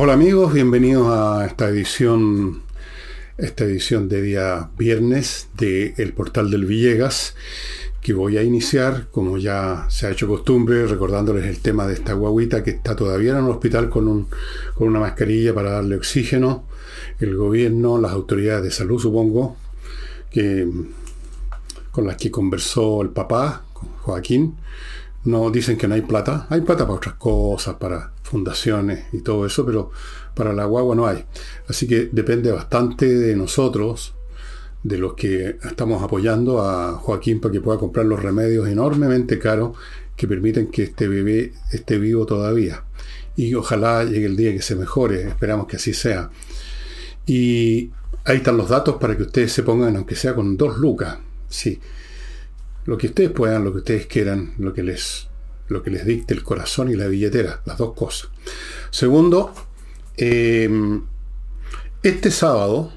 Hola amigos, bienvenidos a esta edición, esta edición de día viernes de El Portal del Villegas, que voy a iniciar, como ya se ha hecho costumbre, recordándoles el tema de esta guaguita que está todavía en el hospital con, un, con una mascarilla para darle oxígeno. El gobierno, las autoridades de salud, supongo, que, con las que conversó el papá, Joaquín, no dicen que no hay plata. Hay plata para otras cosas, para fundaciones y todo eso, pero para la guagua no hay. Así que depende bastante de nosotros, de los que estamos apoyando a Joaquín para que pueda comprar los remedios enormemente caros que permiten que este bebé esté vivo todavía. Y ojalá llegue el día que se mejore, esperamos que así sea. Y ahí están los datos para que ustedes se pongan, aunque sea con dos lucas. Sí, lo que ustedes puedan, lo que ustedes quieran, lo que les, lo que les dicte el corazón y la billetera, las dos cosas. Segundo, em, este sábado,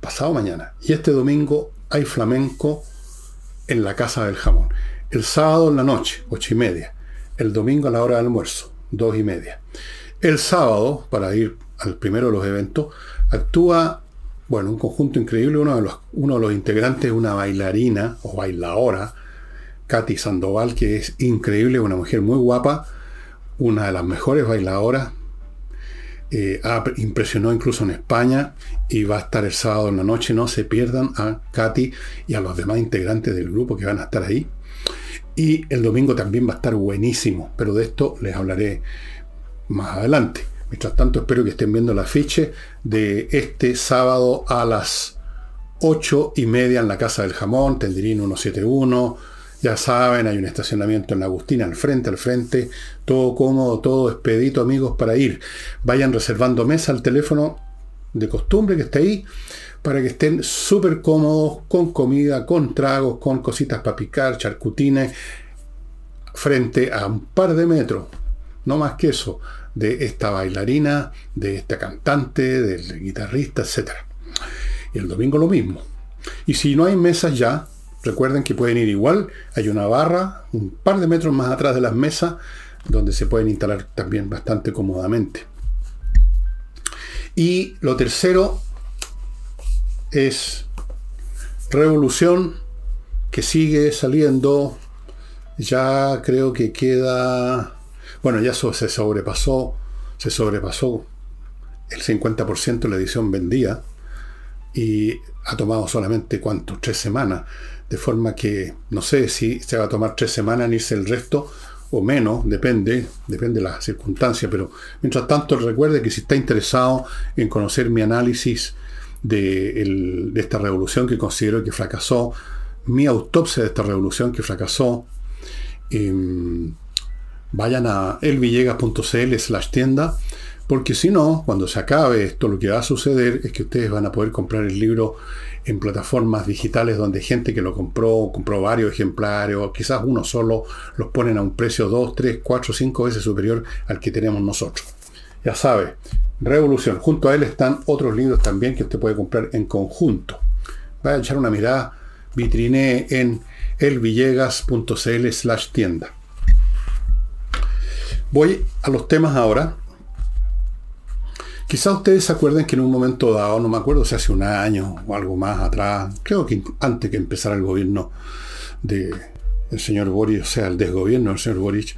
pasado mañana, y este domingo hay flamenco en la Casa del Jamón. El sábado en la noche, ocho y media. El domingo a la hora del almuerzo, dos y media. El sábado, para ir al primero de los eventos, actúa bueno, un conjunto increíble. Uno de los, uno de los integrantes es una bailarina o bailadora, Katy Sandoval, que es increíble, una mujer muy guapa, una de las mejores bailadoras. Eh, impresionó incluso en España y va a estar el sábado en la noche. No se pierdan a Katy y a los demás integrantes del grupo que van a estar ahí. Y el domingo también va a estar buenísimo, pero de esto les hablaré más adelante. Mientras tanto, espero que estén viendo el afiche de este sábado a las 8 y media en la Casa del Jamón, Tendirín 171. Ya saben, hay un estacionamiento en la Agustina, al frente, al frente. Todo cómodo, todo expedito, amigos, para ir. Vayan reservando mesa al teléfono de costumbre que está ahí para que estén súper cómodos, con comida, con tragos, con cositas para picar, charcutines, frente a un par de metros, no más que eso, de esta bailarina, de esta cantante, del guitarrista, etc. Y el domingo lo mismo. Y si no hay mesas ya, recuerden que pueden ir igual. Hay una barra un par de metros más atrás de las mesas donde se pueden instalar también bastante cómodamente. Y lo tercero es Revolución que sigue saliendo. Ya creo que queda bueno, ya se sobrepasó, se sobrepasó el 50% de la edición vendida y ha tomado solamente cuánto, tres semanas. De forma que no sé si se va a tomar tres semanas en irse el resto o menos, depende, depende de las circunstancias, pero mientras tanto recuerde que si está interesado en conocer mi análisis de, esta revolución que considero que fracasó, mi autopsia de esta revolución que fracasó, em, vayan a elvillegas.cl slash tienda, porque si no, cuando se acabe esto, lo que va a suceder es que ustedes van a poder comprar el libro en plataformas digitales donde gente que lo compró, compró varios ejemplares, o quizás uno solo, los ponen a un precio 2, 3, 4, 5 veces superior al que tenemos nosotros. Ya sabe, Revolución. Junto a él están otros libros también que usted puede comprar en conjunto. Vaya a echar una mirada, vitrine en elvillegas.cl slash tienda. Voy a los temas ahora. Quizás ustedes se acuerden que en un momento dado, no me acuerdo si hace un año o algo más atrás, creo que antes que empezara el gobierno del señor Boris, o sea, el desgobierno del señor Boris,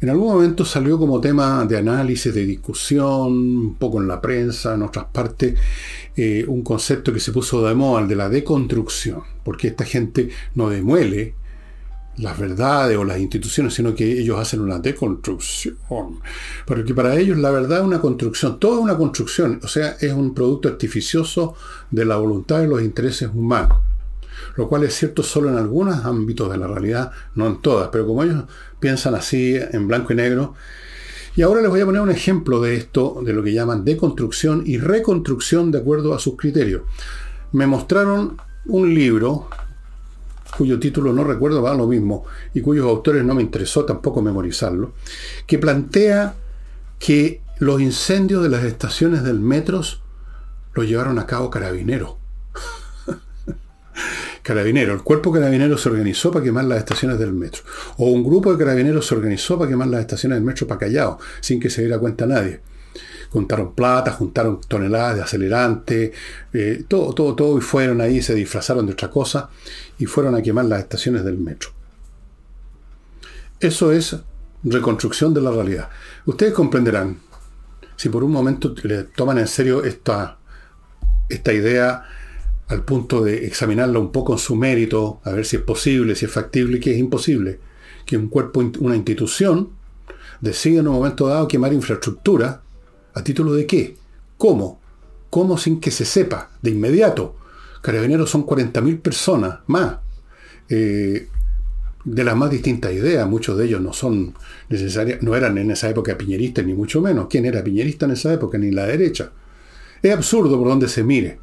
en algún momento salió como tema de análisis, de discusión, un poco en la prensa, en otras partes, eh, un concepto que se puso de moda, el de la deconstrucción, porque esta gente no demuele, las verdades o las instituciones, sino que ellos hacen una deconstrucción. Porque para ellos la verdad es una construcción, toda una construcción, o sea, es un producto artificioso de la voluntad y los intereses humanos. Lo cual es cierto solo en algunos ámbitos de la realidad, no en todas, pero como ellos piensan así en blanco y negro. Y ahora les voy a poner un ejemplo de esto, de lo que llaman deconstrucción y reconstrucción de acuerdo a sus criterios. Me mostraron un libro cuyo título no recuerdo, va lo mismo, y cuyos autores no me interesó tampoco memorizarlo, que plantea que los incendios de las estaciones del metro lo llevaron a cabo carabineros. carabinero, el cuerpo carabinero se organizó para quemar las estaciones del metro. O un grupo de carabineros se organizó para quemar las estaciones del metro para Callao, sin que se diera cuenta nadie. Juntaron plata, juntaron toneladas de acelerante, eh, todo, todo, todo, y fueron ahí, se disfrazaron de otra cosa y fueron a quemar las estaciones del metro. Eso es reconstrucción de la realidad. Ustedes comprenderán, si por un momento le toman en serio esta, esta idea al punto de examinarla un poco en su mérito, a ver si es posible, si es factible, que es imposible, que un cuerpo, una institución, decide en un momento dado quemar infraestructura, ¿a título de qué? ¿Cómo? ¿Cómo sin que se sepa de inmediato? Carabineros son 40.000 personas más. Eh, de las más distintas ideas, muchos de ellos no son necesarios, no eran en esa época piñeristas, ni mucho menos. ¿Quién era piñerista en esa época? Ni la derecha. Es absurdo por donde se mire.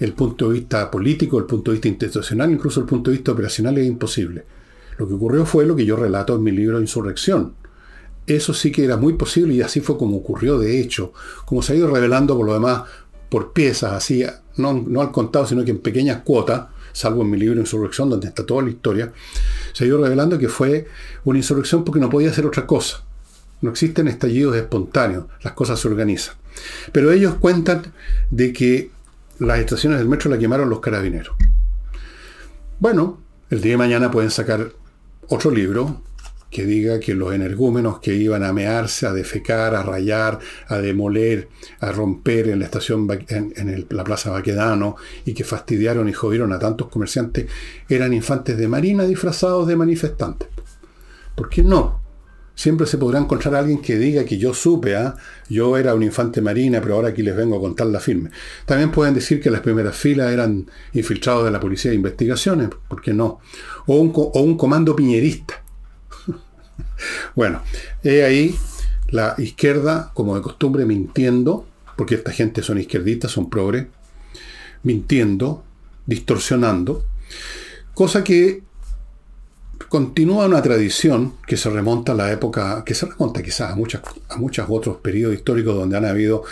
El punto de vista político, el punto de vista institucional, incluso el punto de vista operacional es imposible. Lo que ocurrió fue lo que yo relato en mi libro Insurrección. Eso sí que era muy posible y así fue como ocurrió de hecho, como se ha ido revelando por lo demás por piezas, así, no, no al contado, sino que en pequeñas cuotas, salvo en mi libro Insurrección, donde está toda la historia, se ha ido revelando que fue una insurrección porque no podía ser otra cosa. No existen estallidos espontáneos, las cosas se organizan. Pero ellos cuentan de que las estaciones del metro la quemaron los carabineros. Bueno, el día de mañana pueden sacar otro libro que diga que los energúmenos que iban a mearse, a defecar, a rayar, a demoler, a romper en la estación, en, la Plaza Baquedano, y que fastidiaron y jodieron a tantos comerciantes, eran infantes de marina disfrazados de manifestantes. ¿Por qué no? Siempre se podrá encontrar alguien que diga que yo supe, ¿ah? yo era un infante marina, pero ahora aquí les vengo a contar la firme. También pueden decir que las primeras filas eran infiltrados de la policía de investigaciones, ¿por qué no? O un, o un comando piñerista bueno, he ahí la izquierda, como de costumbre, mintiendo, porque esta gente son izquierdistas, son progres, mintiendo, distorsionando, cosa que continúa una tradición que se remonta a la época, que se remonta quizás a, a muchos otros periodos históricos donde han habido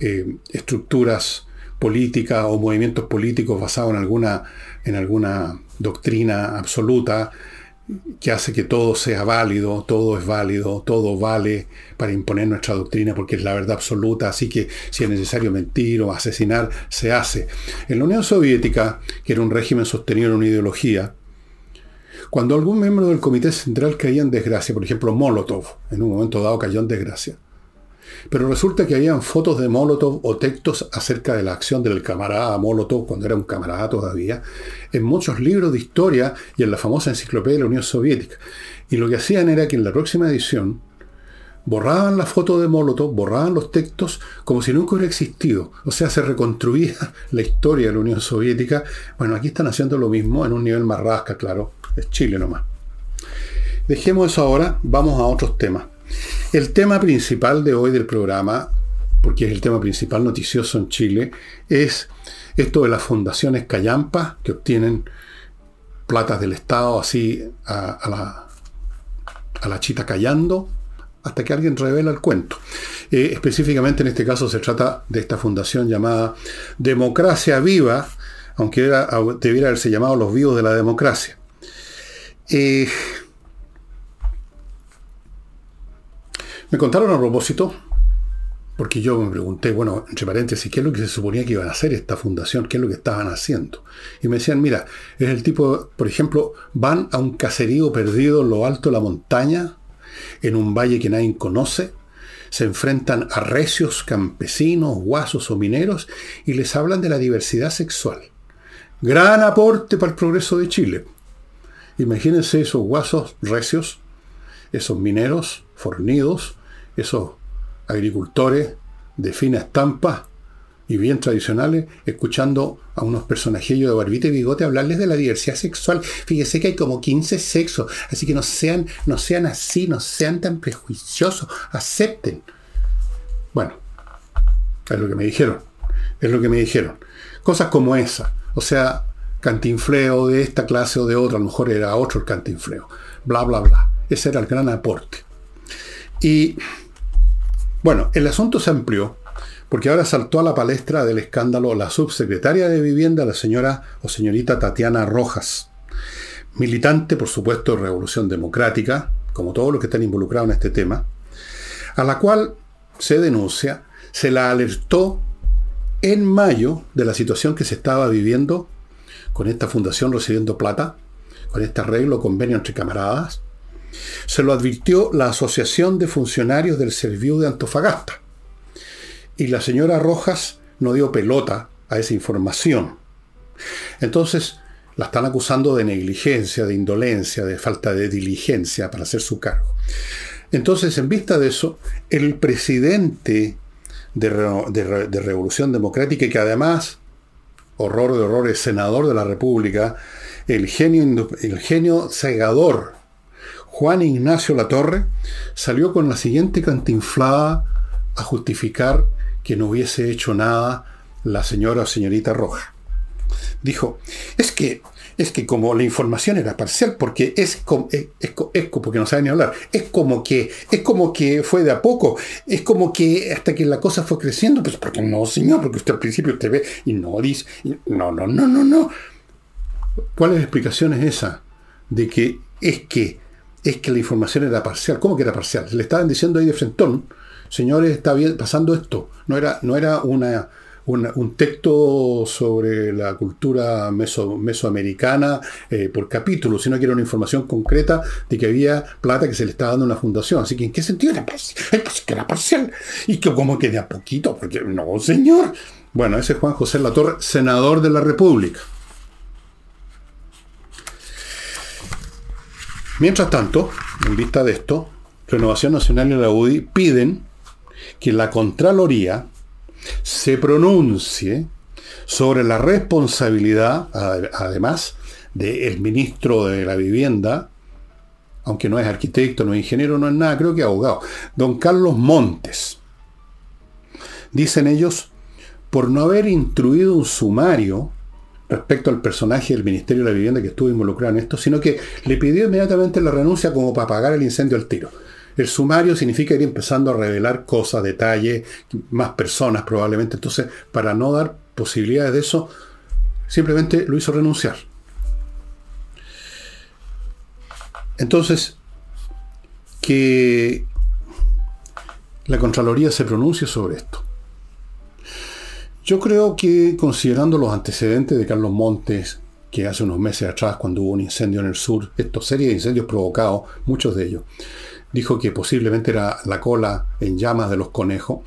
eh, estructuras políticas o movimientos políticos basados en alguna, en alguna doctrina absoluta, que hace que todo sea válido, todo es válido, todo vale para imponer nuestra doctrina porque es la verdad absoluta, así que si es necesario mentir o asesinar, se hace. En la Unión Soviética, que era un régimen sostenido en una ideología, cuando algún miembro del Comité Central caía en desgracia, por ejemplo Molotov, en un momento dado cayó en desgracia, pero resulta que habían fotos de Molotov o textos acerca de la acción del camarada Molotov, cuando era un camarada todavía, en muchos libros de historia y en la famosa enciclopedia de la Unión Soviética. Y lo que hacían era que en la próxima edición borraban la foto de Molotov, borraban los textos como si nunca hubiera existido. O sea, se reconstruía la historia de la Unión Soviética. Bueno, aquí están haciendo lo mismo en un nivel más rasca, claro. Es Chile nomás. Dejemos eso ahora, vamos a otros temas. El tema principal de hoy del programa, porque es el tema principal noticioso en Chile, es esto de las fundaciones Callampa, que obtienen platas del Estado así a, la, a la chita callando, hasta que alguien revela el cuento. Eh, específicamente en este caso se trata de esta fundación llamada Democracia Viva, aunque era, debiera haberse llamado Los Vivos de la Democracia. Eh, Me contaron a propósito, porque yo me pregunté, bueno, entre paréntesis, ¿qué es lo que se suponía que iban a hacer esta fundación? ¿Qué es lo que estaban haciendo? Y me decían, mira, es el tipo, por ejemplo, van a un caserío perdido en lo alto de la montaña, en un valle que nadie conoce, se enfrentan a recios campesinos, guasos o mineros y les hablan de la diversidad sexual. Gran aporte para el progreso de Chile. Imagínense esos guasos recios, esos mineros fornidos, esos agricultores de fina estampa y bien tradicionales, escuchando a unos personajillos de barbita y bigote hablarles de la diversidad sexual. Fíjese que hay como 15 sexos, así que no sean, no sean así, no sean tan prejuiciosos, acepten. Bueno, es lo que me dijeron, es lo que me dijeron. Cosas como esa, o sea, cantinfleo de esta clase o de otra, a lo mejor era otro el cantinfleo, bla, bla, bla. Ese era el gran aporte. Y bueno, el asunto se amplió porque ahora saltó a la palestra del escándalo la subsecretaria de Vivienda, la señora o señorita Tatiana Rojas, militante, por supuesto, de Revolución Democrática, como todos los que están involucrados en este tema, a la cual se denuncia se la alertó en mayo de la situación que se estaba viviendo con esta fundación recibiendo plata, con este arreglo, convenio entre camaradas. Se lo advirtió la Asociación de Funcionarios del Servicio de Antofagasta. Y la señora Rojas no dio pelota a esa información. Entonces, la están acusando de negligencia, de indolencia, de falta de diligencia para hacer su cargo. Entonces, en vista de eso, el presidente de, Revolución Democrática, que además, horror de horrores, senador de la República, el genio, el genio cegador, Juan Ignacio Latorre, salió con la siguiente cantinflada a justificar que no hubiese hecho nada la señora o señorita Roja dijo, es que, es que como la información era parcial, porque es, como, es, porque no sabe ni hablar, es como que, es como que fue de a poco, es como que hasta que la cosa fue creciendo, pues porque no, señor, porque usted al principio usted ve y no dice, no, no, no, no, no. ¿Cuál es la explicación es esa? De que es que, es que la información era parcial. ¿Cómo que era parcial? Le estaban diciendo ahí de frentón, señores, está bien, pasando esto. No era, no era una, un texto sobre la cultura mesoamericana eh, por capítulo, sino que era una información concreta de que había plata que se le estaba dando a una fundación. Así que, ¿en qué sentido era parcial? Pues que era parcial. Y que como que de a poquito, porque no, señor. Bueno, ese es Juan José Latorre, senador de la República. Mientras tanto, en vista de esto, Renovación Nacional y la UDI piden que la Contraloría se pronuncie sobre la responsabilidad, además, del ministro de la Vivienda, aunque no es arquitecto, no es ingeniero, no es nada, creo que abogado, don Carlos Montes. Dicen ellos, por no haber instruido un sumario respecto al personaje del Ministerio de la Vivienda que estuvo involucrado en esto, sino que le pidió inmediatamente la renuncia como para apagar el incendio al tiro. El sumario significa ir empezando a revelar cosas, detalles, más personas probablemente. Entonces, para no dar posibilidades de eso, simplemente lo hizo renunciar. Entonces, que la Contraloría se pronuncie sobre esto. Yo creo que considerando los antecedentes de Carlos Montes, que hace unos meses atrás, cuando hubo un incendio en el sur, esta serie de incendios provocados, muchos de ellos, dijo que posiblemente era la cola en llamas de los conejos,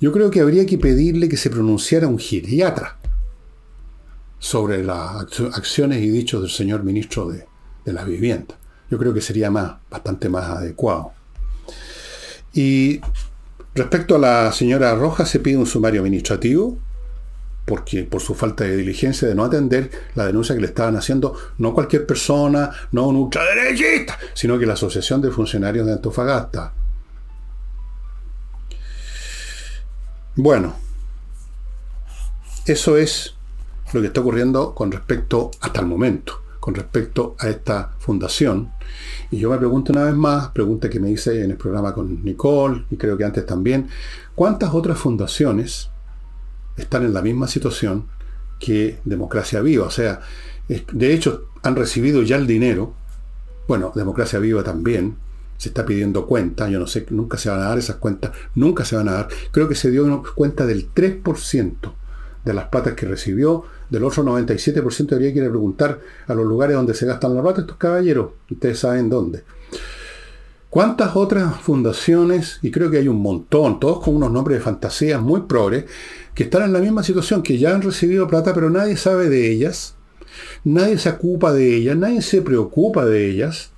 yo creo que habría que pedirle que se pronunciara un geriatra sobre las acciones y dichos del señor ministro de, de la vivienda. Yo creo que sería más, bastante más adecuado. Y respecto a la señora Rojas, se pide un sumario administrativo porque por su falta de diligencia de no atender la denuncia que le estaban haciendo no cualquier persona, no un ultraderechista, sino que la Asociación de Funcionarios de Antofagasta. Bueno, eso es lo que está ocurriendo con respecto, hasta el momento, con respecto a esta fundación. Y yo me pregunto una vez más, pregunta que me hice en el programa con Nicole, y creo que antes también, ¿cuántas otras fundaciones están en la misma situación que Democracia Viva. O sea, de hecho, han recibido ya el dinero. Bueno, Democracia Viva también. Se está pidiendo cuenta. Yo no sé, nunca se van a dar esas cuentas. Nunca se van a dar. Creo que se dio cuenta del 3% de las platas que recibió. Del otro 97% habría que ir a preguntar a los lugares donde se gastan las plata estos caballeros. Ustedes saben dónde. ¿Cuántas otras fundaciones, y creo que hay un montón, todos con unos nombres de fantasías muy progres, que están en la misma situación, que ya han recibido plata, pero nadie sabe de ellas, nadie se ocupa de ellas, nadie se preocupa de ellas.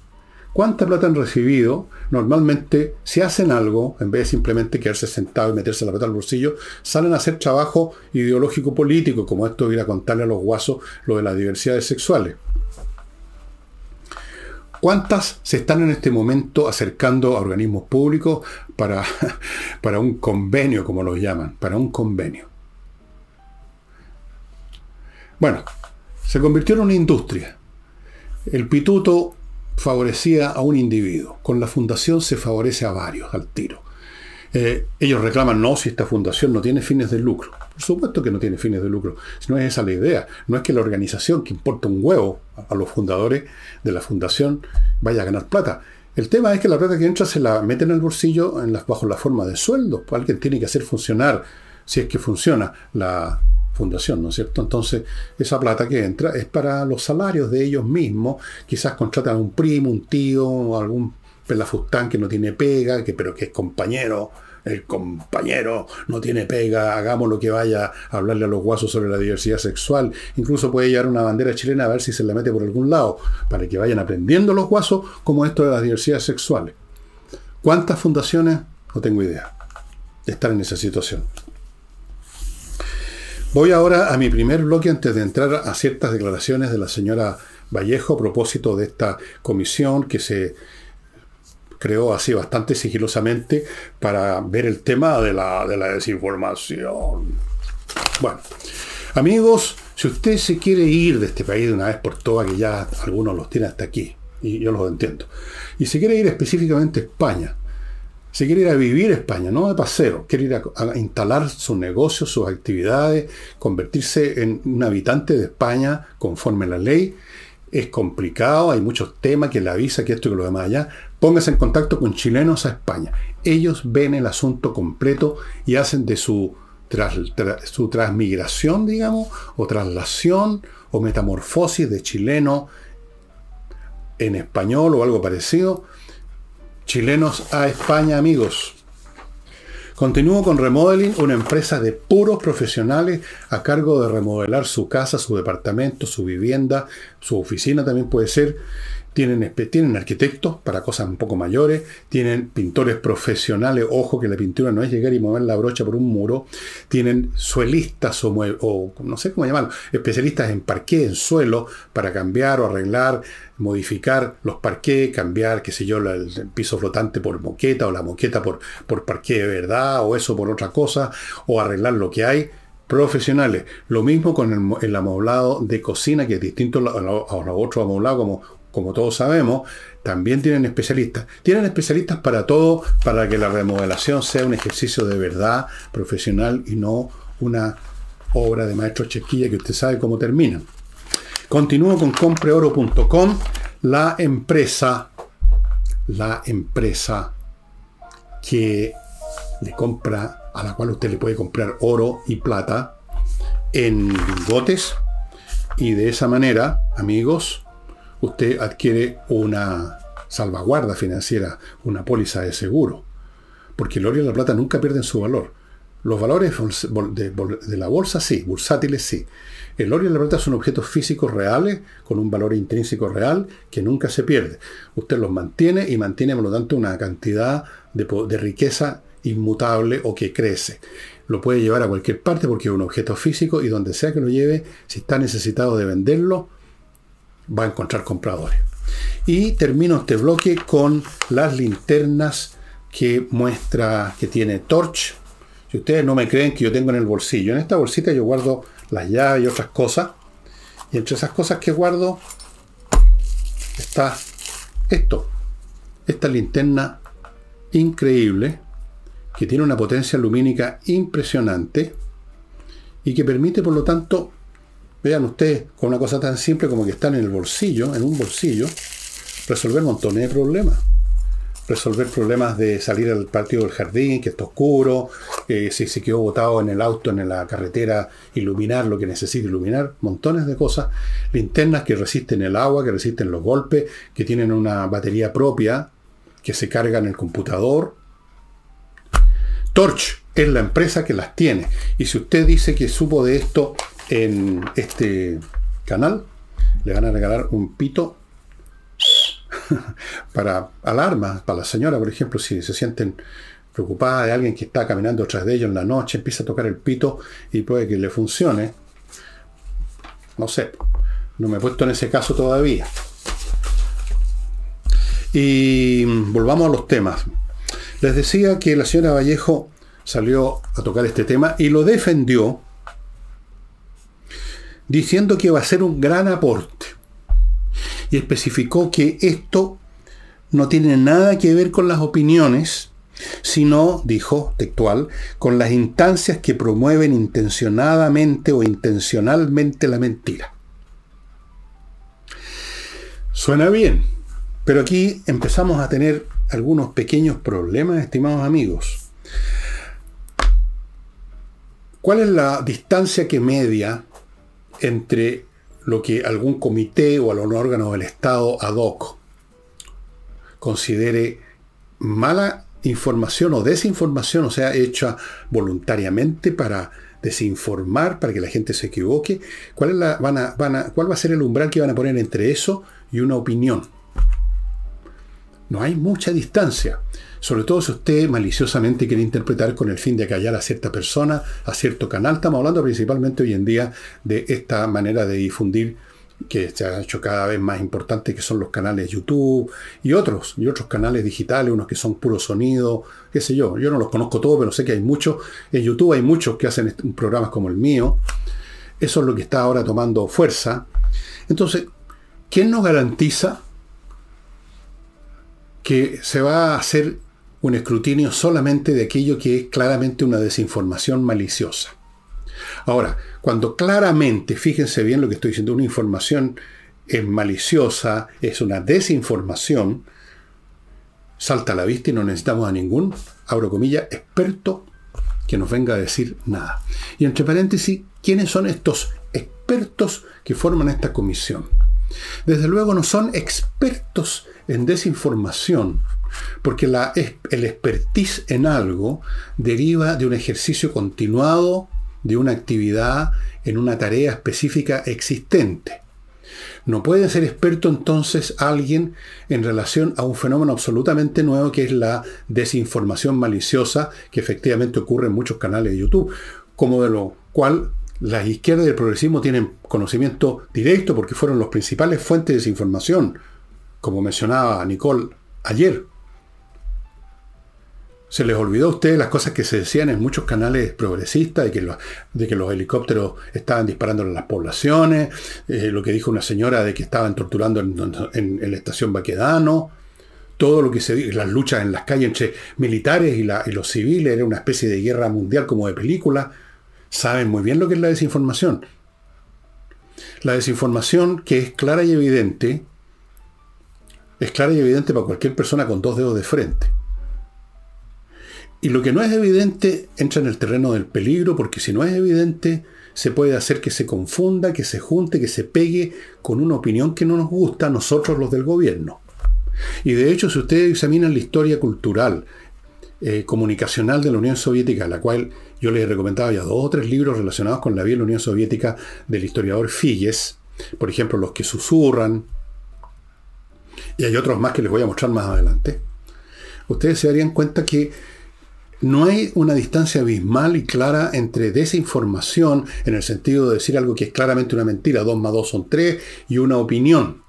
¿Cuánta plata han recibido? Normalmente, si hacen algo, en vez de simplemente quedarse sentado y meterse la plata al bolsillo, salen a hacer trabajo ideológico político, como esto ir a contarle a los guasos lo de las diversidades sexuales. ¿Cuántas se están en este momento acercando a organismos públicos para, para un convenio, como los llaman, para un convenio? Bueno, se convirtió en una industria. El pituto favorecía a un individuo. Con la fundación se favorece a varios al tiro. Eh, ellos reclaman, no, si esta fundación no tiene fines de lucro. Por supuesto que no tiene fines de lucro. No es esa la idea. No es que la organización que importa un huevo a los fundadores de la fundación vaya a ganar plata. El tema es que la plata que entra se la meten en el bolsillo en bajo la forma de sueldo. Pues alguien tiene que hacer funcionar, si es que funciona, la fundación, ¿no es cierto? Entonces, esa plata que entra es para los salarios de ellos mismos. Quizás contratan a un primo, un tío, algún pelafustán que no tiene pega, que, pero que es compañero el compañero no tiene pega, hagamos lo que vaya a hablarle a los guasos sobre la diversidad sexual. Incluso puede llevar una bandera chilena a ver si se la mete por algún lado, para que vayan aprendiendo los guasos como esto de las diversidades sexuales. ¿Cuántas fundaciones? No tengo idea de estar en esa situación. Voy ahora a mi primer bloque antes de entrar a ciertas declaraciones de la señora Vallejo a propósito de esta comisión que se creó así bastante sigilosamente para ver el tema de la, de la desinformación. Bueno, amigos, si usted se quiere ir de este país de una vez por todas, que ya algunos los tienen hasta aquí, y yo los entiendo, y se quiere ir específicamente a España, se quiere ir a vivir a España, no de paseo, quiere ir a, instalar sus negocios, sus actividades, convertirse en un habitante de España conforme la ley, es complicado, hay muchos temas, que la visa, que esto y que lo demás allá. Póngase en contacto con chilenos a España. Ellos ven el asunto completo y hacen de su, transmigración, digamos, o traslación o metamorfosis de chileno en español o algo parecido. Chilenos a España, amigos. Continúo con Remodeling, una empresa de puros profesionales a cargo de remodelar su casa, su departamento, su vivienda, su oficina también puede ser tienen, tienen arquitectos para cosas un poco mayores, tienen pintores profesionales, ojo que la pintura no es llegar y mover la brocha por un muro, tienen suelistas o, o no sé cómo llamarlo, especialistas en parqué, en suelo, para cambiar o arreglar, modificar los parqués, cambiar, qué sé yo, el piso flotante por moqueta o la moqueta por, por parqué de verdad o eso por otra cosa, o arreglar lo que hay profesionales. Lo mismo con el, el, amoblado de cocina, que es distinto a los otros amoblados como como todos sabemos, también tienen especialistas. Tienen especialistas para todo, para que la remodelación sea un ejercicio de verdad profesional y no una obra de maestro chequilla que usted sabe cómo termina. Continúo con compreoro.com, la empresa, la empresa que le compra, a la cual usted le puede comprar oro y plata en lingotes. Y de esa manera, amigos, usted adquiere una salvaguarda financiera, una póliza de seguro. Porque el oro y la plata nunca pierden su valor. Los valores de, la bolsa sí, bursátiles sí. El oro y la plata son objetos físicos reales, con un valor intrínseco real, que nunca se pierde. Usted los mantiene y mantiene, por lo tanto, una cantidad de, de riqueza inmutable o que crece. Lo puede llevar a cualquier parte porque es un objeto físico y donde sea que lo lleve, si está necesitado de venderlo, va a encontrar compradores. Y termino este bloque con las linternas que muestra que tiene Torch. Si ustedes no me creen que yo tengo en el bolsillo, en esta bolsita yo guardo las llaves y otras cosas. Y entre esas cosas que guardo está esto. Esta linterna increíble que tiene una potencia lumínica impresionante y que permite por lo tanto Vean ustedes, con una cosa tan simple como que están en el bolsillo, en un bolsillo, resolver montones de problemas. Resolver problemas de salir al patio del jardín, que está oscuro, eh, si se quedó botado en el auto, en la carretera, iluminar lo que necesite iluminar, montones de cosas. Linternas que resisten el agua, que resisten los golpes, que tienen una batería propia, que se carga en el computador. Torch es la empresa que las tiene. Y si usted dice que supo de esto en este canal le van a regalar un pito para alarma, para la señora, por ejemplo, si se sienten preocupadas de alguien que está caminando detrás de ellos en la noche, empieza a tocar el pito y puede que le funcione. No sé, no me he puesto en ese caso todavía. Y volvamos a los temas. Les decía que la señora Vallejo salió a tocar este tema y lo defendió diciendo que va a ser un gran aporte. Y especificó que esto no tiene nada que ver con las opiniones, sino, dijo textual, con las instancias que promueven intencionadamente o intencionalmente la mentira. Suena bien, Pero aquí empezamos a tener algunos pequeños problemas, estimados amigos. ¿Cuál es la distancia que media entre lo que algún comité o algún órgano del Estado ad hoc considere mala información o desinformación, o sea, hecha voluntariamente para desinformar, para que la gente se equivoque? ¿Cuál, es la, van a, van a, ¿Cuál va a ser el umbral que van a poner entre eso y una opinión? No hay mucha distancia. Sobre todo si usted maliciosamente quiere interpretar con el fin de callar a cierta persona, a cierto canal. Estamos hablando principalmente hoy en día de esta manera de difundir que se ha hecho cada vez más importante, que son los canales YouTube y otros, y otros canales digitales, unos que son puro sonido, qué sé yo. Yo no los conozco todos, pero sé que hay muchos. En YouTube hay muchos que hacen programas como el mío. Eso es lo que está ahora tomando fuerza. Entonces, ¿quién nos garantiza que se va a hacer un escrutinio solamente de aquello que es claramente una desinformación maliciosa? Ahora, cuando claramente, fíjense bien lo que estoy diciendo, una información es maliciosa, es una desinformación, salta a la vista y no necesitamos a ningún, abro comillas, experto que nos venga a decir nada. Y entre paréntesis, ¿quiénes son estos expertos que forman esta comisión? Desde luego no son expertos en desinformación, porque el expertise en algo deriva de un ejercicio continuado de una actividad en una tarea específica existente. No puede ser experto entonces alguien en relación a un fenómeno absolutamente nuevo que es la desinformación maliciosa que efectivamente ocurre en muchos canales de YouTube, como de lo cual las izquierdas y el progresismo tienen conocimiento directo porque fueron los principales fuentes de desinformación, como mencionaba Nicole ayer. Se les olvidó a ustedes las cosas que se decían en muchos canales progresistas, de que los, de que los helicópteros estaban disparando en las poblaciones, eh, lo que dijo una señora de que estaban torturando en, la estación Baquedano, todo lo que se dice, las luchas en las calles entre militares y los civiles, era una especie de guerra mundial como de película. Saben muy bien lo que es la desinformación. La desinformación que es clara y evidente, es clara y evidente para cualquier persona con dos dedos de frente. Y lo que no es evidente entra en el terreno del peligro, porque si no es evidente, se puede hacer que se confunda, que se junte, que se pegue con una opinión que no nos gusta a nosotros los del gobierno. Y de hecho, si ustedes examinan la historia cultural, eh, comunicacional de la Unión Soviética, la cual yo les he recomendado ya dos o tres libros relacionados con la vida de la Unión Soviética del historiador Figes, por ejemplo, Los que susurran, y hay otros más que les voy a mostrar más adelante, ustedes se darían cuenta que no hay una distancia abismal y clara entre desinformación, en el sentido de decir algo que es claramente una mentira, dos más dos son tres, y una opinión.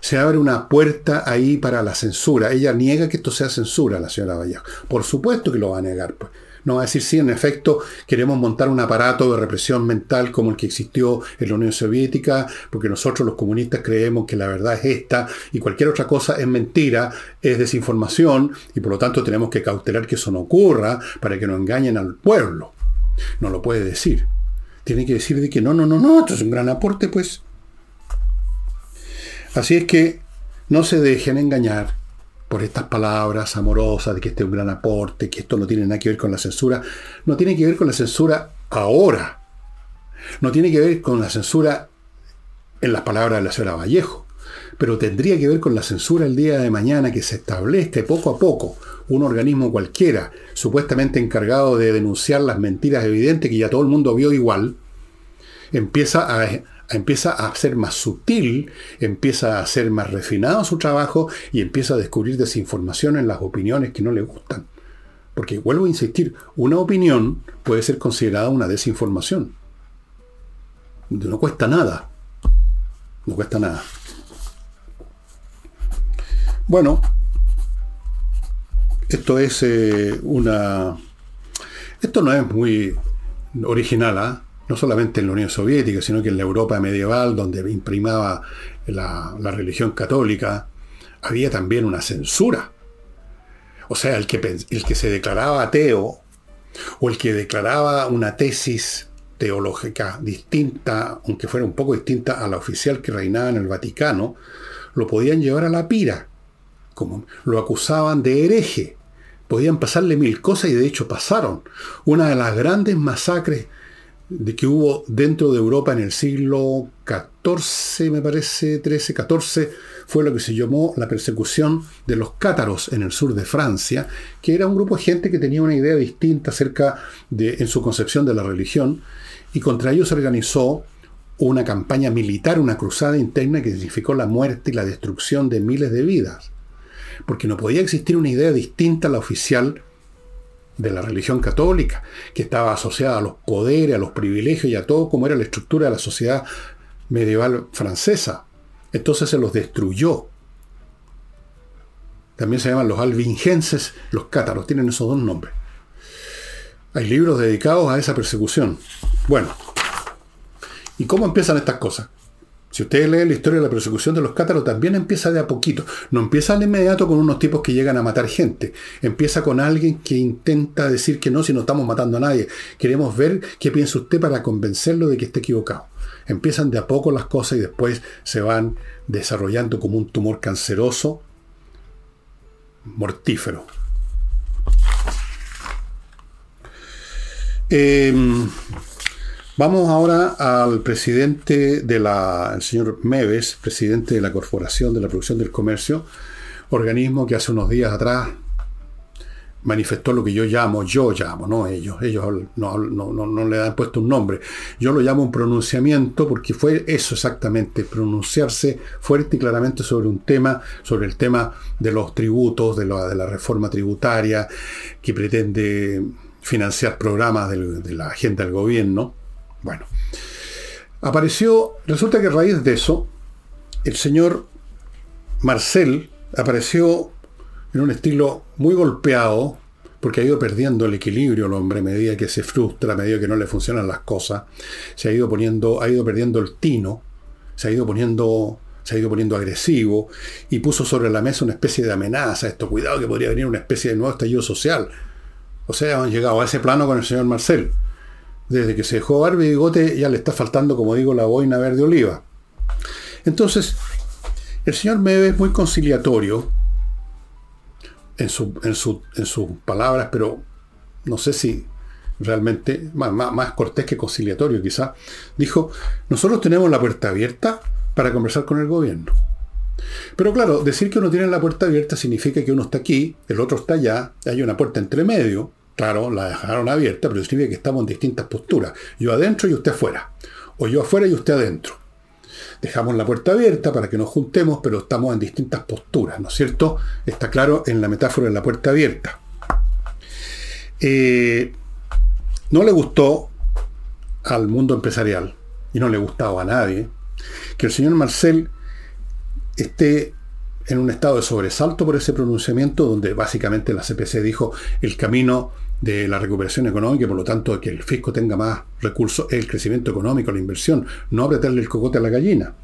Se abre una puerta ahí para la censura. Ella niega que esto sea censura, la señora Vallejo. Por supuesto que lo va a negar. Pues. No va a decir, sí, en efecto, queremos montar un aparato de represión mental como el que existió en la Unión Soviética, porque nosotros los comunistas creemos que la verdad es esta y cualquier otra cosa es mentira, es desinformación y por lo tanto tenemos que cautelar que eso no ocurra para que no engañen al pueblo. No lo puede decir. Tiene que decir de que no, no, no, no, esto es un gran aporte, pues. Así es que no se dejen engañar por estas palabras amorosas de que este es un gran aporte, que esto no tiene nada que ver con la censura. No tiene que ver con la censura ahora. No tiene que ver con la censura en las palabras de la señora Vallejo. Pero tendría que ver con la censura el día de mañana que se establezca poco a poco un organismo cualquiera, supuestamente encargado de denunciar las mentiras evidentes que ya todo el mundo vio igual, empieza a empieza a ser más sutil, empieza a ser más refinado su trabajo y empieza a descubrir desinformación en las opiniones que no le gustan. Porque vuelvo a insistir, una opinión puede ser considerada una desinformación. No cuesta nada. No cuesta nada. Bueno, esto es eh, una... Esto no es muy original, ¿ah? No solamente en la Unión Soviética, sino que en la Europa medieval, donde imprimaba la, religión católica, había también una censura. O sea, el que, el que se declaraba ateo o el que declaraba una tesis teológica distinta, aunque fuera un poco distinta a la oficial que reinaba en el Vaticano, lo podían llevar a la pira, como lo acusaban de hereje. Podían pasarle mil cosas y de hecho pasaron. Una de las grandes masacres de que hubo dentro de Europa en el siglo XIV, me parece, XIII, XIV, fue lo que se llamó la persecución de los cátaros en el sur de Francia, que era un grupo de gente que tenía una idea distinta acerca de, en su concepción de la religión, y contra ellos se organizó una campaña militar, una cruzada interna que significó la muerte y la destrucción de miles de vidas. Porque no podía existir una idea distinta a la oficial de la religión católica, que estaba asociada a los poderes, a los privilegios y a todo como era la estructura de la sociedad medieval francesa. Entonces se los destruyó. También se llaman los albingenses, los cátaros, tienen esos dos nombres. Hay libros dedicados a esa persecución. Bueno, ¿y cómo empiezan estas cosas? Si ustedes leen la historia de la persecución de los cátaros, también empieza de a poquito. No empieza de inmediato con unos tipos que llegan a matar gente. Empieza con alguien que intenta decir que no, si no estamos matando a nadie. Queremos ver qué piensa usted para convencerlo de que esté equivocado. Empiezan de a poco las cosas y después se van desarrollando como un tumor canceroso, mortífero. Em, Vamos ahora al presidente de la, el señor Meves, presidente de la Corporación de la Producción del Comercio, organismo que hace unos días atrás manifestó lo que yo llamo, yo llamo, no ellos, ellos no, no, le han puesto un nombre, yo lo llamo un pronunciamiento porque fue eso exactamente, pronunciarse fuerte y claramente sobre un tema, sobre el tema de los tributos, de la reforma tributaria que pretende financiar programas de la agenda del gobierno bueno, apareció, resulta que a raíz de eso, el señor Marcel apareció en un estilo muy golpeado, porque ha ido perdiendo el equilibrio el hombre a medida que se frustra, a medida que no le funcionan las cosas, se ha ido poniendo, ha ido perdiendo el tino, se ha ido poniendo, se ha ido poniendo agresivo y puso sobre la mesa una especie de amenaza, esto, cuidado que podría venir una especie de nuevo estallido social. O sea, han llegado a ese plano con el señor Marcel. Desde que se dejó barba y bigote ya le está faltando, como digo, la boina verde oliva. Entonces, el señor Mebe es muy conciliatorio en, en, sus palabras, pero no sé si realmente, más, más, cortés que conciliatorio quizá, dijo, nosotros tenemos la puerta abierta para conversar con el gobierno. Pero claro, decir que uno tiene la puerta abierta significa que uno está aquí, el otro está allá, hay una puerta entre medio, Claro, la dejaron abierta, pero significa que estamos en distintas posturas. Yo adentro y usted afuera. O yo afuera y usted adentro. Dejamos la puerta abierta para que nos juntemos, pero estamos en distintas posturas, ¿no es cierto? Está claro en la metáfora de la puerta abierta. Eh, no le gustó al mundo empresarial, y no le gustaba a nadie, que el señor Marcel esté en un estado de sobresalto por ese pronunciamiento, donde básicamente la CPC dijo el camino de la recuperación económica y por lo tanto que el fisco tenga más recursos, el crecimiento económico, la inversión, no apretarle el cocote a la gallina.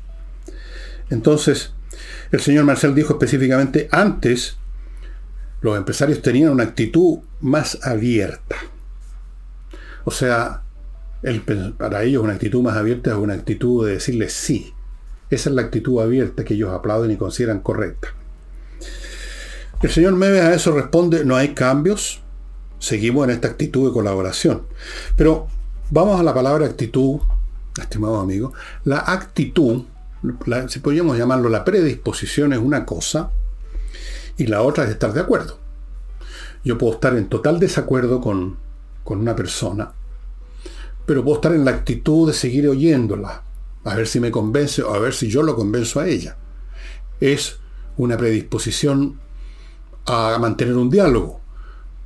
Entonces, el señor Marcel dijo específicamente, antes los empresarios tenían una actitud más abierta. O sea, para ellos una actitud más abierta es una actitud de decirle sí. Esa es la actitud abierta que ellos aplauden y consideran correcta. El señor Meves a eso responde, no hay cambios, seguimos en esta actitud de colaboración. Pero vamos a la palabra actitud, estimado amigo. La actitud, si podríamos llamarlo la predisposición, es una cosa y la otra es estar de acuerdo. Yo puedo estar en total desacuerdo con, con una persona, pero puedo estar en la actitud de seguir oyéndola, a ver si me convence o a ver si yo lo convenzo a ella. Es una predisposición a mantener un diálogo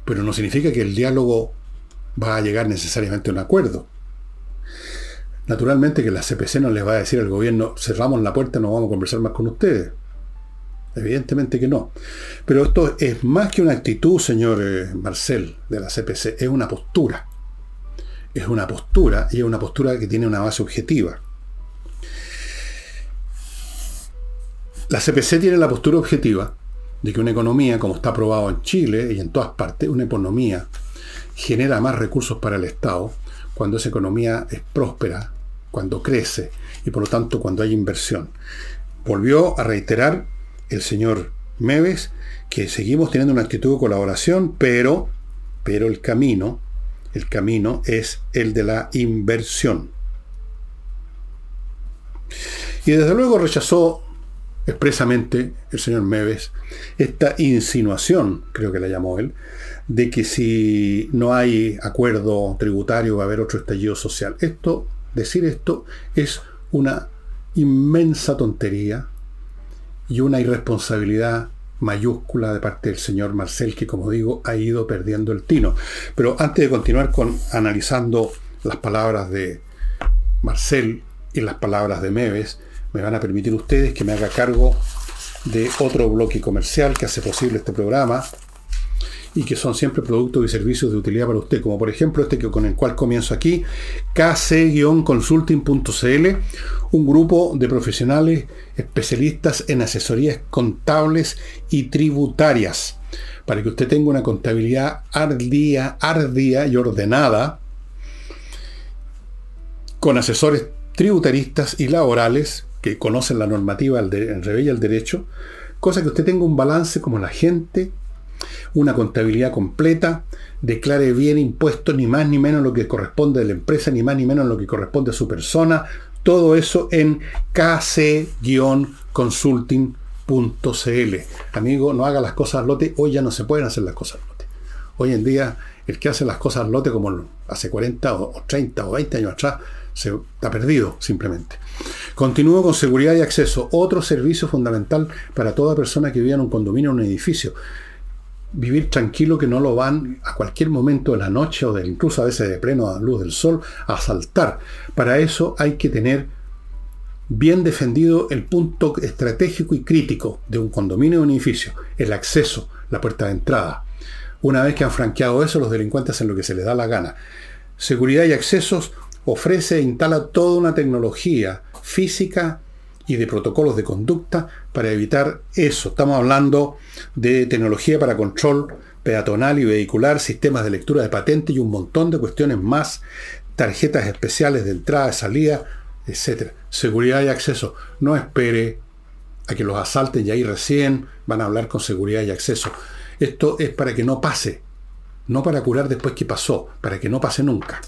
pero no significa que el diálogo va a llegar necesariamente a un acuerdo. Naturalmente que la CPC no les va a decir al gobierno, cerramos la puerta, no vamos a conversar más con ustedes. Evidentemente que no. Pero esto es más que una actitud, señor eh, Marcel, de la CPC, es una postura. Es una postura y es una postura que tiene una base objetiva. La CPC tiene la postura objetiva de que una economía, como está aprobado en Chile y en todas partes, una economía genera más recursos para el Estado cuando esa economía es próspera, cuando crece y por lo tanto cuando hay inversión. volvió a reiterar el señor Meves que seguimos teniendo una actitud de colaboración, pero, pero el camino, el camino es el de la inversión. Y desde luego rechazó expresamente el señor Meves esta insinuación, creo que la llamó él, de que si no hay acuerdo tributario va a haber otro estallido social. Esto, decir esto, es una inmensa tontería y una irresponsabilidad mayúscula de parte del señor Marcel, que como digo, ha ido perdiendo el tino. Pero antes de continuar con analizando las palabras de Marcel y las palabras de Meves, me van a permitir ustedes que me haga cargo de otro bloque comercial que hace posible este programa y que son siempre productos y servicios de utilidad para usted, como por ejemplo este que, con el cual comienzo aquí, kc-consulting.cl, un grupo de profesionales especialistas en asesorías contables y tributarias, para que usted tenga una contabilidad ardía, ardía y ordenada, con asesores tributaristas y laborales que conocen la normativa en revés el derecho, cosa que usted tenga un balance como la gente una contabilidad completa, declare bien impuestos, ni más ni menos lo que corresponde a la empresa, ni más ni menos lo que corresponde a su persona. Todo eso en kc-consulting.cl. Amigo, no haga las cosas al lote. Hoy ya no se pueden hacer las cosas al lote. Hoy en día, el que hace las cosas al lote como hace 40 o 30 o 20 años atrás, se está perdido simplemente. Continúo con seguridad y acceso, otro servicio fundamental para toda persona que vive en un condominio o un edificio vivir tranquilo que no lo van a cualquier momento de la noche o de, incluso a veces de pleno a luz del sol a asaltar. Para eso hay que tener bien defendido el punto estratégico y crítico de un condominio o un edificio, el acceso, la puerta de entrada. Una vez que han franqueado eso, los delincuentes hacen lo que se les da la gana. Seguridad y accesos ofrece e instala toda una tecnología física y de protocolos de conducta para evitar eso. Estamos hablando de tecnología para control peatonal y vehicular, sistemas de lectura de patente y un montón de cuestiones más, tarjetas especiales de entrada, y salida, etc. Seguridad y acceso. No espere a que los asalten y ahí recién van a hablar con seguridad y acceso. Esto es para que no pase, no para curar después que pasó, para que no pase nunca.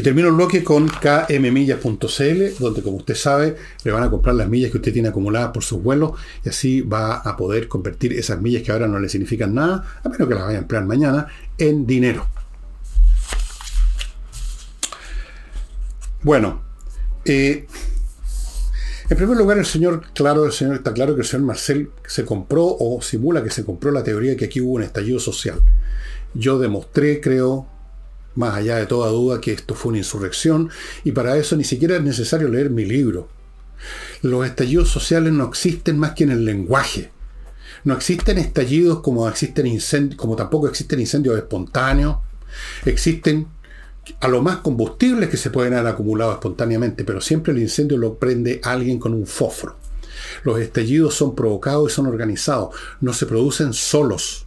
Y termino el bloque con kmmillas.cl, donde como usted sabe, le van a comprar las millas que usted tiene acumuladas por sus vuelos y así va a poder convertir esas millas que ahora no le significan nada, a menos que las vaya a emplear mañana, en dinero. Bueno, eh, en primer lugar, el señor, claro, el señor está claro que el señor Marcel se compró o simula que se compró la teoría que aquí hubo un estallido social. Yo demostré, creo, más allá de toda duda que esto fue una insurrección, y para eso ni siquiera es necesario leer mi libro. Los estallidos sociales no existen más que en el lenguaje. No existen estallidos como, existen incendios, como tampoco existen incendios espontáneos. Existen a lo más combustibles que se pueden haber acumulado espontáneamente, pero siempre el incendio lo prende alguien con un fósforo. Los estallidos son provocados y son organizados, no se producen solos.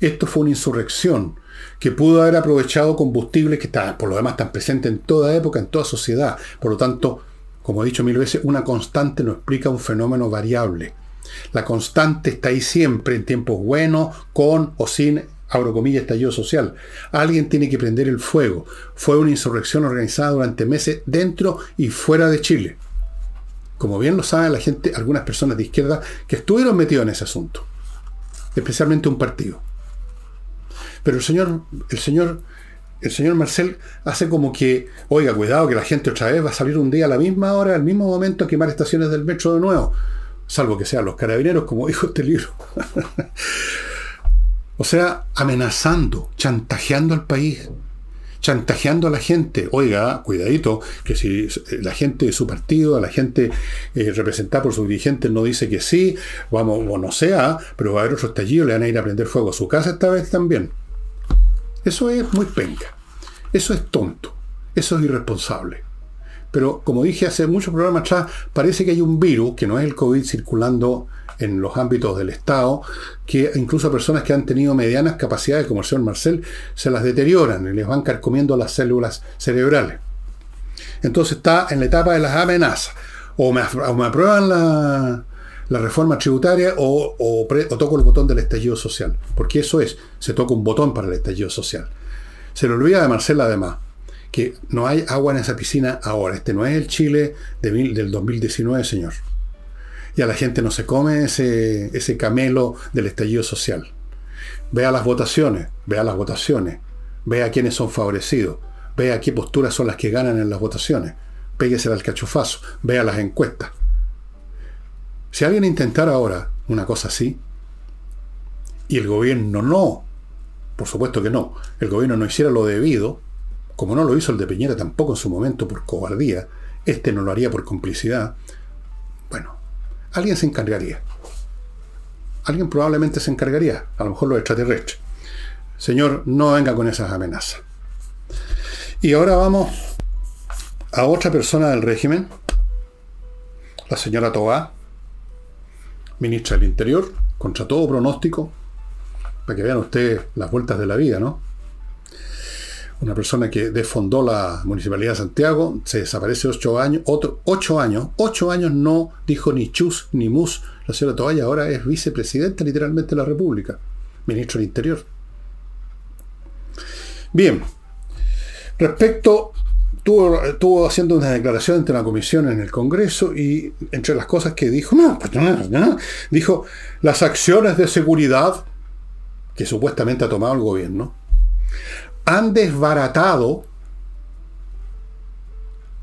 Esto fue una insurrección que pudo haber aprovechado combustibles que están, por lo demás están presentes en toda época, en toda sociedad. Por lo tanto, como he dicho mil veces, una constante no explica un fenómeno variable. La constante está ahí siempre, en tiempos buenos, con o sin, abro comillas, estallido social. Alguien tiene que prender el fuego. Fue una insurrección organizada durante meses dentro y fuera de Chile. Como bien lo saben la gente, algunas personas de izquierda que estuvieron metidos en ese asunto. Especialmente un partido. Pero el señor, el señor, el señor Marcel hace como que, oiga, cuidado que la gente otra vez va a salir un día a la misma hora, al mismo momento a quemar estaciones del metro de nuevo. Salvo que sean los carabineros, como dijo este libro. o sea, amenazando, chantajeando al país chantajeando a la gente. Oiga, cuidadito, que si la gente de su partido, la gente eh, representada por sus dirigentes no dice que sí, vamos, o no sea, pero va a haber otro estallido, le van a ir a prender fuego a su casa esta vez también. Eso es muy penca. Eso es tonto. Eso es irresponsable. Pero como dije hace muchos programas atrás, parece que hay un virus, que no es el COVID, circulando en los ámbitos del Estado, que incluso a personas que han tenido medianas capacidades, como el señor Marcel, se las deterioran y les van carcomiendo las células cerebrales. Entonces está en la etapa de las amenazas. O me, aprueban la, reforma tributaria o, toco el botón del estallido social. Porque eso es, se toca un botón para el estallido social. Se le olvida de Marcela además que no hay agua en esa piscina ahora. Este no es el Chile del 2019, señor. Y a la gente no se come ese, ese camelo del estallido social. Vea las votaciones, vea las votaciones, vea quiénes son favorecidos, vea qué posturas son las que ganan en las votaciones, péguese al cachufazo, vea las encuestas. Si alguien intentara ahora una cosa así, y el gobierno no, por supuesto que no, el gobierno no hiciera lo debido, como no lo hizo el de Piñera tampoco en su momento por cobardía, este no lo haría por complicidad, bueno, alguien se encargaría. Alguien probablemente se encargaría, a lo mejor los extraterrestres. Señor, no venga con esas amenazas. Y ahora vamos a otra persona del régimen, la señora Tobá, ministra del Interior, contra todo pronóstico, para que vean ustedes las vueltas de la vida, ¿no? Una persona que defondó la Municipalidad de Santiago, se desaparece ocho años, otro, ocho años, ocho años no dijo ni chus ni mus. La señora Toalla ahora es vicepresidenta literalmente de la República, ministro del Interior. Bien, respecto, estuvo, haciendo una declaración ante la comisión en el Congreso y entre las cosas que dijo, no, pues no, dijo, las acciones de seguridad que supuestamente ha tomado el gobierno han desbaratado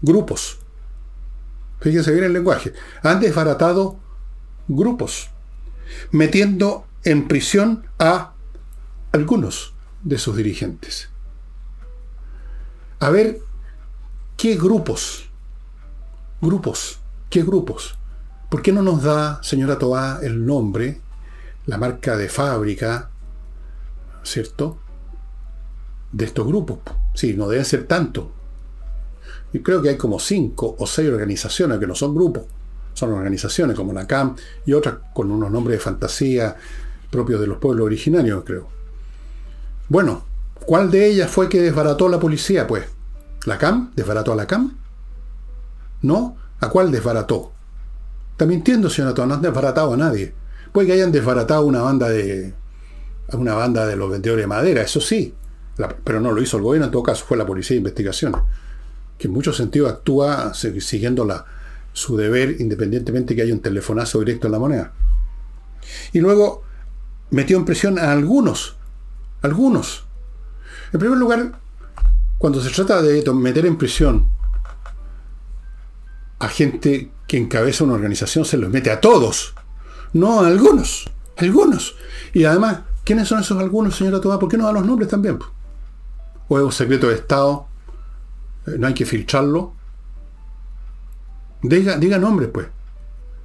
grupos. Fíjense bien el lenguaje. Han desbaratado grupos, metiendo en prisión a algunos de sus dirigentes. A ver, ¿qué grupos? Grupos, ¿qué grupos? ¿Por qué no nos da, señora Tobá, el nombre, la marca de fábrica, ¿cierto? de estos grupos. Sí, no deben ser tantos. Y creo que hay como cinco o seis organizaciones que no son grupos. Son organizaciones como la CAM y otras con unos nombres de fantasía propios de los pueblos originarios, creo. Bueno, ¿cuál de ellas fue que desbarató la policía, pues? ¿La CAM? ¿Desbarató a la CAM? ¿No? ¿A cuál desbarató? Está mintiendo, señor no han desbaratado a nadie. Puede que hayan desbaratado una banda de. una banda de los vendedores de madera, eso sí pero no lo hizo el gobierno, en todo caso fue la Policía de Investigación, que en muchos sentidos actúa siguiendo su deber independientemente que haya un telefonazo directo en la moneda. Y luego metió en prisión a algunos, algunos. En primer lugar, cuando se trata de meter en prisión a gente que encabeza una organización, se los mete a todos, no a algunos, algunos. Y además, ¿quiénes son esos algunos, señora Tomás? ¿Por qué no da los nombres también? o es un secreto de Estado, eh, no hay que filtrarlo. Diga, diga nombres, pues.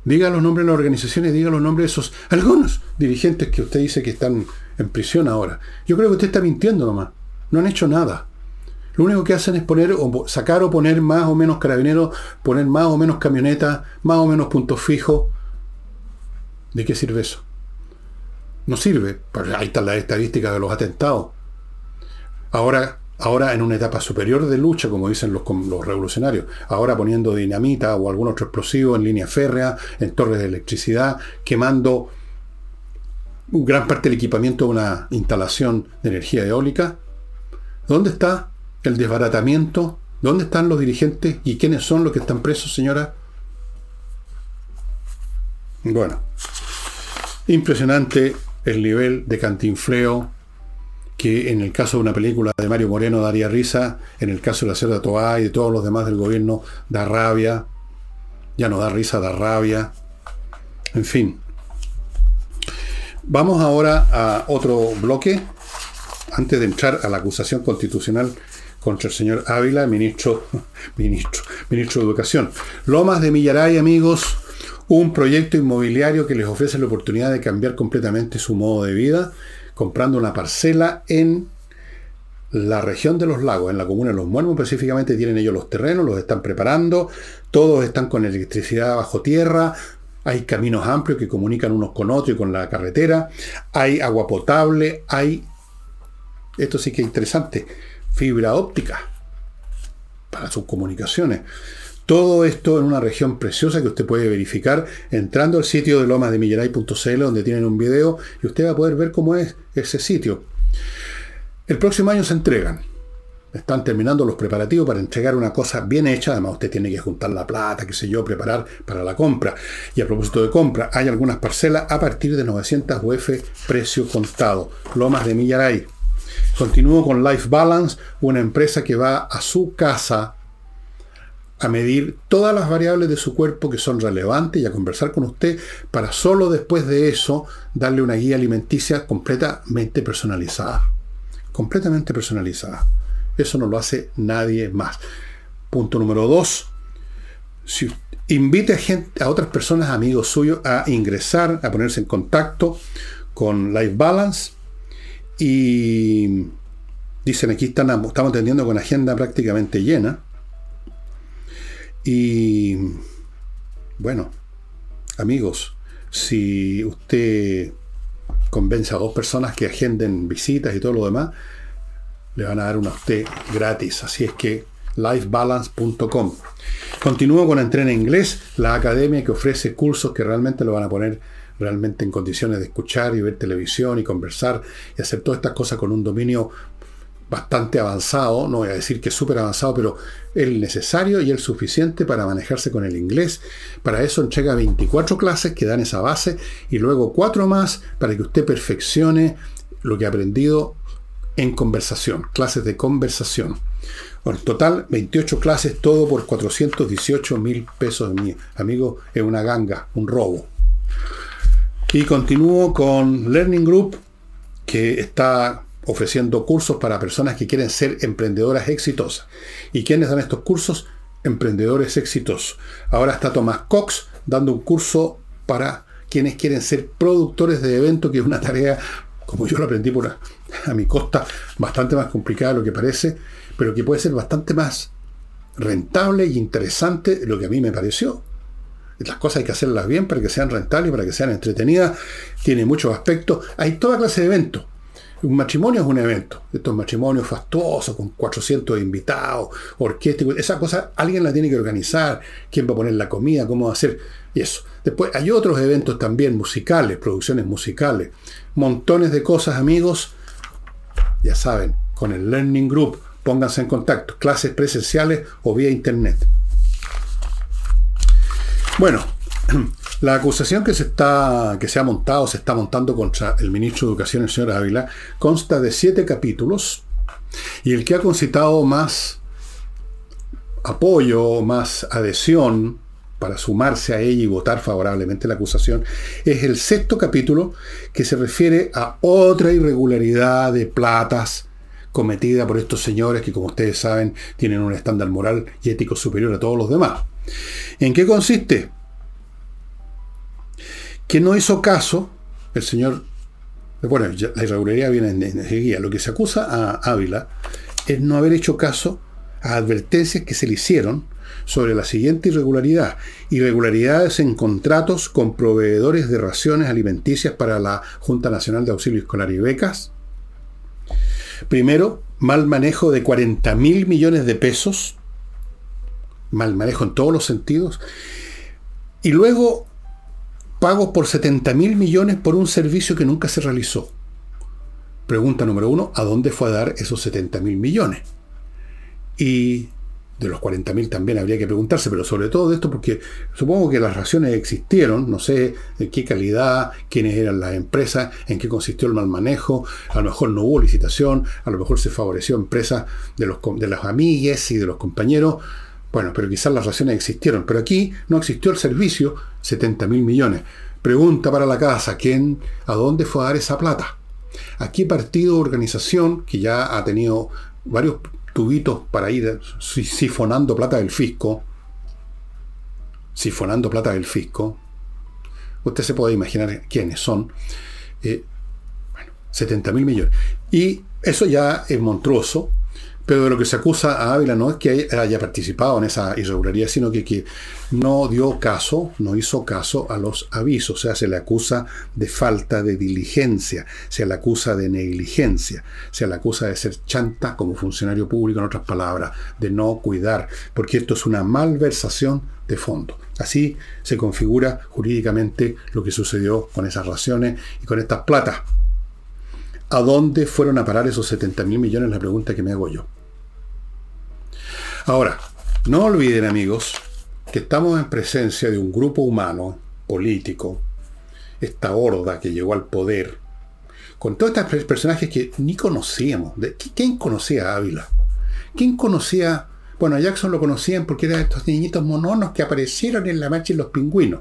Diga los nombres de las organizaciones, diga los nombres de esos, algunos dirigentes que usted dice que están en prisión ahora. Yo creo que usted está mintiendo nomás. No han hecho nada. Lo único que hacen es poner, o sacar o poner más o menos carabineros, poner más o menos camionetas, más o menos puntos fijos. ¿De qué sirve eso? No sirve. Ahí están las estadísticas de los atentados. Ahora, ahora en una etapa superior de lucha, como dicen los, los revolucionarios, ahora poniendo dinamita o algún otro explosivo en línea férrea, en torres de electricidad, quemando gran parte del equipamiento de una instalación de energía eólica. ¿Dónde está el desbaratamiento? ¿Dónde están los dirigentes y quiénes son los que están presos, señora? Bueno, impresionante el nivel de cantinfleo que en el caso de una película de Mario Moreno daría risa, en el caso de la Cerda Toá y de todos los demás del gobierno da rabia, ya no da risa, da rabia, en fin. Vamos ahora a otro bloque, antes de entrar a la acusación constitucional contra el señor Ávila, ministro, ministro, ministro de Educación. Lomas de Millaray, amigos, un proyecto inmobiliario que les ofrece la oportunidad de cambiar completamente su modo de vida comprando una parcela en la región de los lagos, en la comuna de Los Muermos específicamente, tienen ellos los terrenos, los están preparando, todos están con electricidad bajo tierra, hay caminos amplios que comunican unos con otros y con la carretera, hay agua potable, hay, esto sí que es interesante, fibra óptica para sus comunicaciones. Todo esto en una región preciosa que usted puede verificar entrando al sitio de lomasdemillaray.cl donde tienen un video y usted va a poder ver cómo es ese sitio. El próximo año se entregan. Están terminando los preparativos para entregar una cosa bien hecha. Además, usted tiene que juntar la plata, qué sé yo, preparar para la compra. Y a propósito de compra, hay algunas parcelas a partir de 900 UF precio contado. Lomas de Millaray. Continúo con Life Balance, una empresa que va a su casa a medir todas las variables de su cuerpo que son relevantes y a conversar con usted para solo después de eso darle una guía alimenticia completamente personalizada. Completamente personalizada. Eso no lo hace nadie más. Punto número dos. Si invite a, gente, a otras personas, amigos suyos, a ingresar, a ponerse en contacto con Life Balance. Y dicen aquí están, estamos atendiendo con agenda prácticamente llena. Y bueno, amigos, si usted convence a dos personas que agenden visitas y todo lo demás, le van a dar una a usted gratis. Así es que lifebalance.com. Continúo con Entrena Inglés, la academia que ofrece cursos que realmente lo van a poner realmente en condiciones de escuchar y ver televisión y conversar y hacer todas estas cosas con un dominio bastante avanzado, no voy a decir que súper avanzado, pero el necesario y el suficiente para manejarse con el inglés. Para eso entrega 24 clases que dan esa base y luego cuatro más para que usted perfeccione lo que ha aprendido en conversación, clases de conversación. En total, 28 clases, todo por 418 mil pesos. Mi amigo, es una ganga, un robo. Y continúo con Learning Group, que está ofreciendo cursos para personas que quieren ser emprendedoras exitosas. ¿Y quiénes dan estos cursos? Emprendedores exitosos. Ahora está Tomás Cox dando un curso para quienes quieren ser productores de eventos, que es una tarea, como yo lo aprendí por a, mi costa, bastante más complicada de lo que parece, pero que puede ser bastante más rentable y interesante de lo que a mí me pareció. Las cosas hay que hacerlas bien para que sean rentables, para que sean entretenidas. Tiene muchos aspectos. Hay toda clase de eventos. Un matrimonio es un evento. Estos matrimonios fastuosos, con 400 invitados, orquesta, esa cosa alguien la tiene que organizar. ¿Quién va a poner la comida? ¿Cómo va a hacer? Y eso. Después hay otros eventos también musicales, producciones musicales. Montones de cosas, amigos. Ya saben, con el Learning Group, pónganse en contacto. Clases presenciales o vía internet. Bueno, La acusación que se, está, que se ha montado, se está montando contra el ministro de Educación, el señor Ávila, consta de siete capítulos y el que ha concitado más apoyo, más adhesión para sumarse a ella y votar favorablemente la acusación, es el sexto capítulo que se refiere a otra irregularidad de platas cometida por estos señores que, como ustedes saben, tienen un estándar moral y ético superior a todos los demás. ¿En qué consiste? que no hizo caso, el señor, bueno, la irregularidad viene en guía, lo que se acusa a Ávila es no haber hecho caso a advertencias que se le hicieron sobre la siguiente irregularidad. Irregularidades en contratos con proveedores de raciones alimenticias para la Junta Nacional de Auxilio Escolar y Becas. Primero, mal manejo de 40 mil millones de pesos. Mal manejo en todos los sentidos. Y luego, pagos por 70 mil millones por un servicio que nunca se realizó. Pregunta número uno, ¿a dónde fue a dar esos 70 mil millones? Y de los 40 mil también habría que preguntarse, pero sobre todo de esto porque supongo que las raciones existieron, no sé de qué calidad, quiénes eran las empresas, en qué consistió el mal manejo, a lo mejor no hubo licitación, a lo mejor se favoreció empresas de, los, de las amigues y de los compañeros, bueno, pero quizás las raciones existieron, pero aquí no existió el servicio, 70 mil millones. Pregunta para la casa, ¿quién, a dónde fue a dar esa plata? Aquí partido organización que ya ha tenido varios tubitos para ir sifonando plata del fisco, sifonando plata del fisco, usted se puede imaginar quiénes son, eh, bueno, 70 mil millones. Y eso ya es monstruoso, Pero de lo que se acusa a Ávila no es que haya participado en esa irregularidad, sino que, que no dio caso, no hizo caso a los avisos. O sea, se le acusa de falta de diligencia, se le acusa de negligencia, se le acusa de ser chanta como funcionario público, en otras palabras, de no cuidar, porque esto es una malversación de fondo. Así se configura jurídicamente lo que sucedió con esas raciones y con estas platas. ¿A dónde fueron a parar esos 70 mil millones? La pregunta que me hago yo. Ahora, no olviden amigos que estamos en presencia de un grupo humano, político, esta horda que llegó al poder, con todos estos personajes que ni conocíamos. ¿Quién conocía a Ávila? ¿Quién conocía bueno, a Jackson lo conocían porque eran estos niñitos mononos que aparecieron en la marcha y los pingüinos.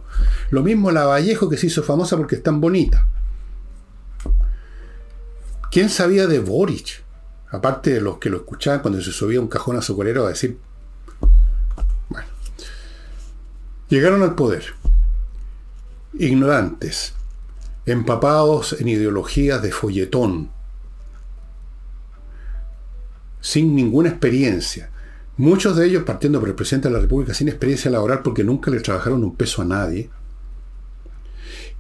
Lo mismo la Vallejo que se hizo famosa porque es tan bonita. ¿Quién sabía de Boric? Aparte de los que lo escuchaban cuando se subía un cajón azucarero a decir. Bueno. Llegaron al poder. Ignorantes. Empapados en ideologías de folletón. Sin ninguna experiencia. Muchos de ellos partiendo por el presidente de la República sin experiencia laboral porque nunca le trabajaron un peso a nadie.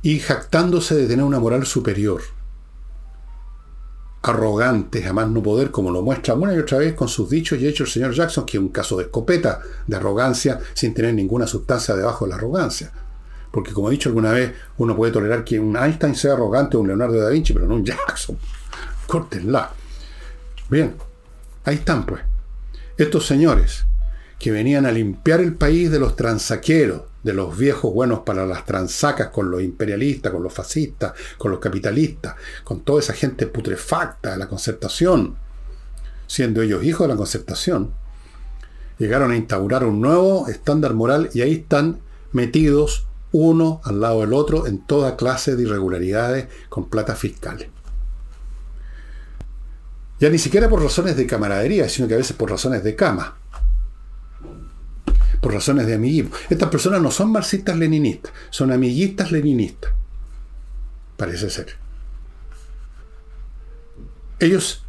Y jactándose de tener una moral superior arrogantes, a más no poder, como lo muestra una y otra vez con sus dichos y hechos el señor Jackson, que es un caso de escopeta, de arrogancia, sin tener ninguna sustancia debajo de la arrogancia. Porque como he dicho alguna vez, uno puede tolerar que un Einstein sea arrogante o un Leonardo da Vinci, pero no un Jackson. Córtenla. Bien, ahí están pues. Estos señores que venían a limpiar el país de los transaqueros, de los viejos buenos para las transacas con los imperialistas, con los fascistas, con los capitalistas, con toda esa gente putrefacta de la concertación, siendo ellos hijos de la concertación, llegaron a instaurar un nuevo estándar moral y ahí están metidos uno al lado del otro en toda clase de irregularidades con plata fiscales. Ya ni siquiera por razones de camaradería, sino que a veces por razones de cama por razones de amiguismo. Estas personas no son marxistas-leninistas, son amiguistas-leninistas. Parece ser. Ellos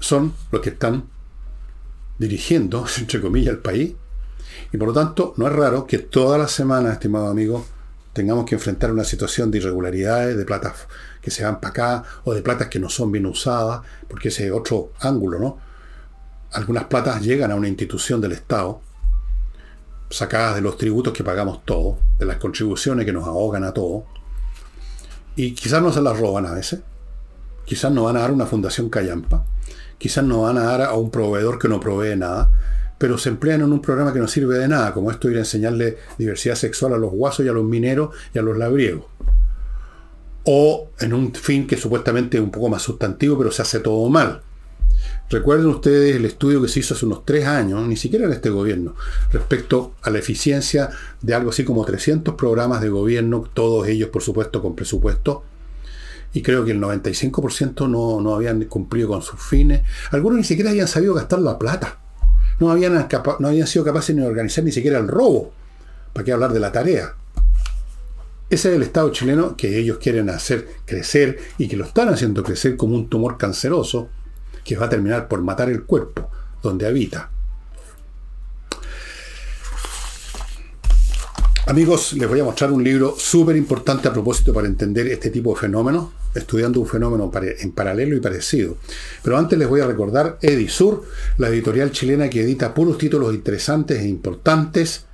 son los que están dirigiendo, entre comillas, el país. Y por lo tanto, no es raro que toda la semana, estimado amigo, tengamos que enfrentar una situación de irregularidades, de platas que se van para acá, o de platas que no son bien usadas, porque ese es otro ángulo, ¿no? Algunas platas llegan a una institución del Estado, sacadas de los tributos que pagamos todos, de las contribuciones que nos ahogan a todos, y quizás no se las roban a veces, quizás no van a dar una fundación callampa, quizás no van a dar a un proveedor que no provee nada, pero se emplean en un programa que no sirve de nada, como esto ir a enseñarle diversidad sexual a los guasos y a los mineros y a los labriegos. O en un fin que supuestamente es un poco más sustantivo, pero se hace todo mal Recuerden ustedes el estudio que se hizo hace unos tres años, ni siquiera en este gobierno, respecto a la eficiencia de algo así como 300 programas de gobierno, todos ellos por supuesto con presupuesto, y creo que el 95% no, no habían cumplido con sus fines. Algunos ni siquiera habían sabido gastar la plata. No habían, no habían sido capaces ni de organizar ni siquiera el robo. ¿Para qué hablar de la tarea? Ese es el Estado chileno que ellos quieren hacer crecer y que lo están haciendo crecer como un tumor canceroso que va a terminar por matar el cuerpo donde habita. Amigos, les voy a mostrar un libro súper importante a propósito para entender este tipo de fenómenos, estudiando un fenómeno en paralelo y parecido. Pero antes les voy a recordar Edisur, la editorial chilena que edita puros títulos interesantes e importantes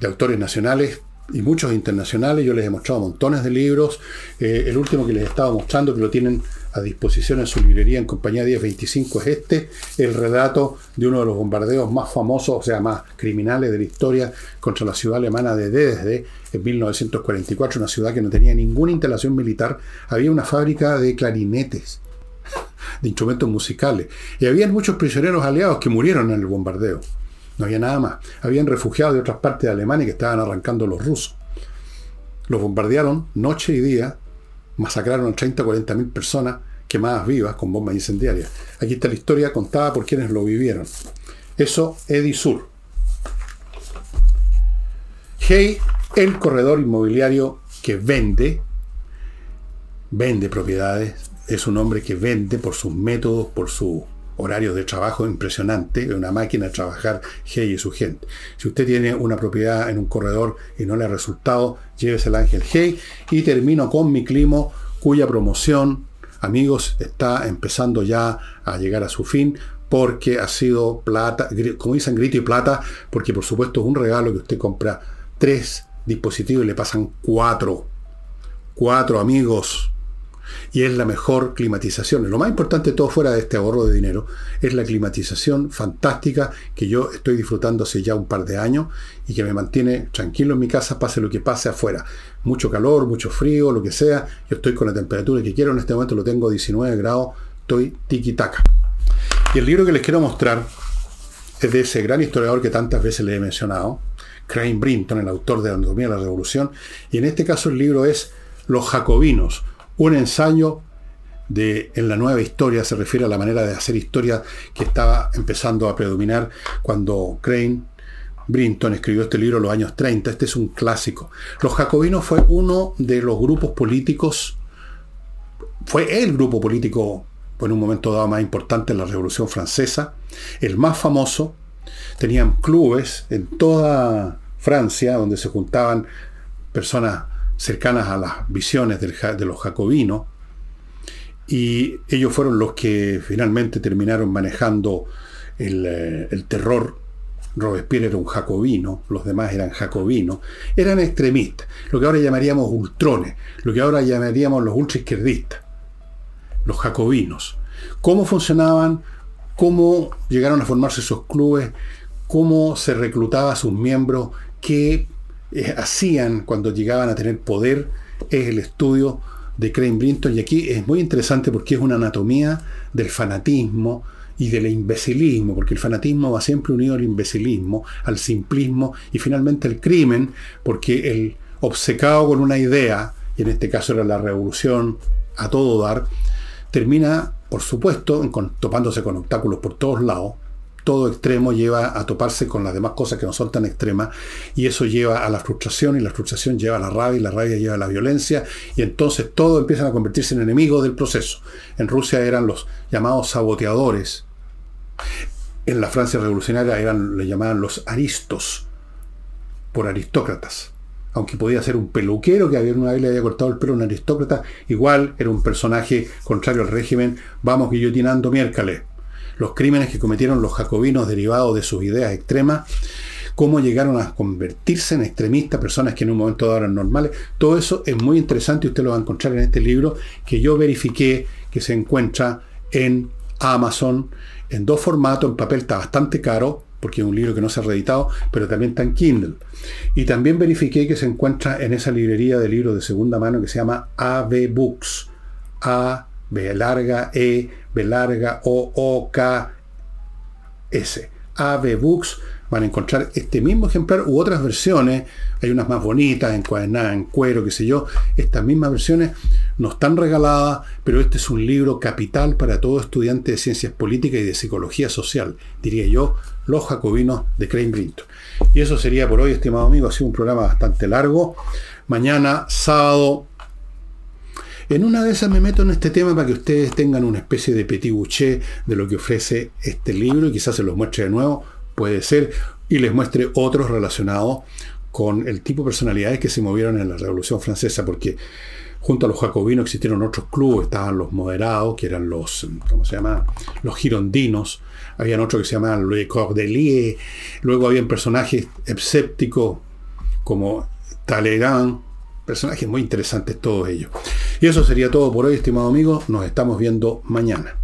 de autores nacionales y muchos internacionales. Yo les he mostrado montones de libros. Eh, el último que les estaba mostrando, que lo tienen a disposición en su librería en compañía 1025 es este, el relato de uno de los bombardeos más famosos, o sea, más criminales de la historia contra la ciudad alemana de Dresde en 1944, una ciudad que no tenía ninguna instalación militar, había una fábrica de clarinetes, de instrumentos musicales, y había muchos prisioneros aliados que murieron en el bombardeo. No había nada más. Habían refugiados de otras partes de Alemania que estaban arrancando los rusos. Los bombardearon noche y día masacraron a 30 o 40 mil personas quemadas vivas con bombas incendiarias. Aquí está la historia contada por quienes lo vivieron. Eso, Edisur. Hey, el corredor inmobiliario que vende, vende propiedades, es un hombre que vende por sus métodos, por su horarios de trabajo impresionantes, una máquina de trabajar Hey y su gente. Si usted tiene una propiedad en un corredor y no le ha resultado, llévese el Ángel Hey y termino con mi climo, cuya promoción, amigos, está empezando ya a llegar a su fin porque ha sido plata, como dicen, grito y plata, porque por supuesto es un regalo que usted compra tres dispositivos y le pasan cuatro. Cuatro amigos y es la mejor climatización. Lo más importante de todo fuera de este ahorro de dinero es la climatización fantástica que yo estoy disfrutando hace ya un par de años y que me mantiene tranquilo en mi casa, pase lo que pase afuera. Mucho calor, mucho frío, lo que sea. Yo estoy con la temperatura que quiero. En este momento lo tengo 19 grados. Estoy tiki-taka. Y el libro que les quiero mostrar es de ese gran historiador que tantas veces le he mencionado, Crane Brinton, el autor de Anatomía de la Revolución. Y en este caso el libro es Los Jacobinos un ensayo de, en la nueva historia, se refiere a la manera de hacer historia que estaba empezando a predominar cuando Crane Brinton escribió este libro en los años 30. Este es un clásico. Los jacobinos fue uno de los grupos políticos, fue el grupo político en un momento dado más importante en la Revolución Francesa, el más famoso. Tenían clubes en toda Francia donde se juntaban personas cercanas a las visiones de los jacobinos, y ellos fueron los que finalmente terminaron manejando eh, el, terror. Robespierre era un jacobino, los demás eran jacobinos, eran extremistas, lo que ahora llamaríamos ultrones, lo que ahora llamaríamos los ultraizquierdistas, los jacobinos. ¿Cómo funcionaban? ¿Cómo llegaron a formarse esos clubes? ¿Cómo se reclutaba a sus miembros? ¿Qué eh, hacían cuando llegaban a tener poder es el estudio de Crane Brinton. Y aquí es muy interesante porque es una anatomía del fanatismo y del imbecilismo, porque el fanatismo va siempre unido al imbecilismo, al simplismo y finalmente al crimen, porque el obcecado con una idea, y en este caso era la revolución a todo dar, termina, por supuesto, topándose con obstáculos por todos lados, todo extremo lleva a toparse con las demás cosas que no son tan extremas y eso lleva a la frustración y la frustración lleva a la rabia y la rabia lleva a la violencia y entonces todo empiezan a convertirse en enemigos del proceso. En Rusia eran los llamados saboteadores. En la Francia revolucionaria eran, le llamaban los aristos por aristócratas. Aunque podía ser un peluquero que había una vez le había cortado el pelo a un aristócrata, igual era un personaje contrario al régimen, vamos guillotinando miércoles los crímenes que cometieron los jacobinos derivados de sus ideas extremas, cómo llegaron a convertirse en extremistas, personas que en un momento dado eran normales. Todo eso es muy interesante y usted lo va a encontrar en este libro que yo verifiqué que se encuentra en Amazon en dos formatos, en papel está bastante caro, porque es un libro que no se ha reeditado, pero también está en Kindle. Y también verifiqué que se encuentra en esa librería de libros de segunda mano que se llama AV Books. A B larga E, B larga O, O, K, S. AB Books van a encontrar este mismo ejemplar u otras versiones. Hay unas más bonitas, encuadernadas en cuero, qué sé yo. Estas mismas versiones no están regaladas, pero este es un libro capital para todo estudiante de ciencias políticas y de psicología social, diría yo, Los Jacobinos de Crane Brinton. Y eso sería por hoy, estimado amigo. Ha sido un programa bastante largo. Mañana, sábado, en una de esas me meto en este tema para que ustedes tengan una especie de petit bouché de lo que ofrece este libro y quizás se los muestre de nuevo, puede ser, y les muestre otros relacionados con el tipo de personalidades que se movieron en la Revolución Francesa, porque junto a los jacobinos existieron otros clubes, estaban los moderados, que eran los, ¿cómo se llama? Los girondinos, habían otros que se llamaban Les Cordeliers, luego habían personajes escépticos como Talleyrand, Personajes muy interesantes todos ellos. Y eso sería todo por hoy, estimado amigo. Nos estamos viendo mañana.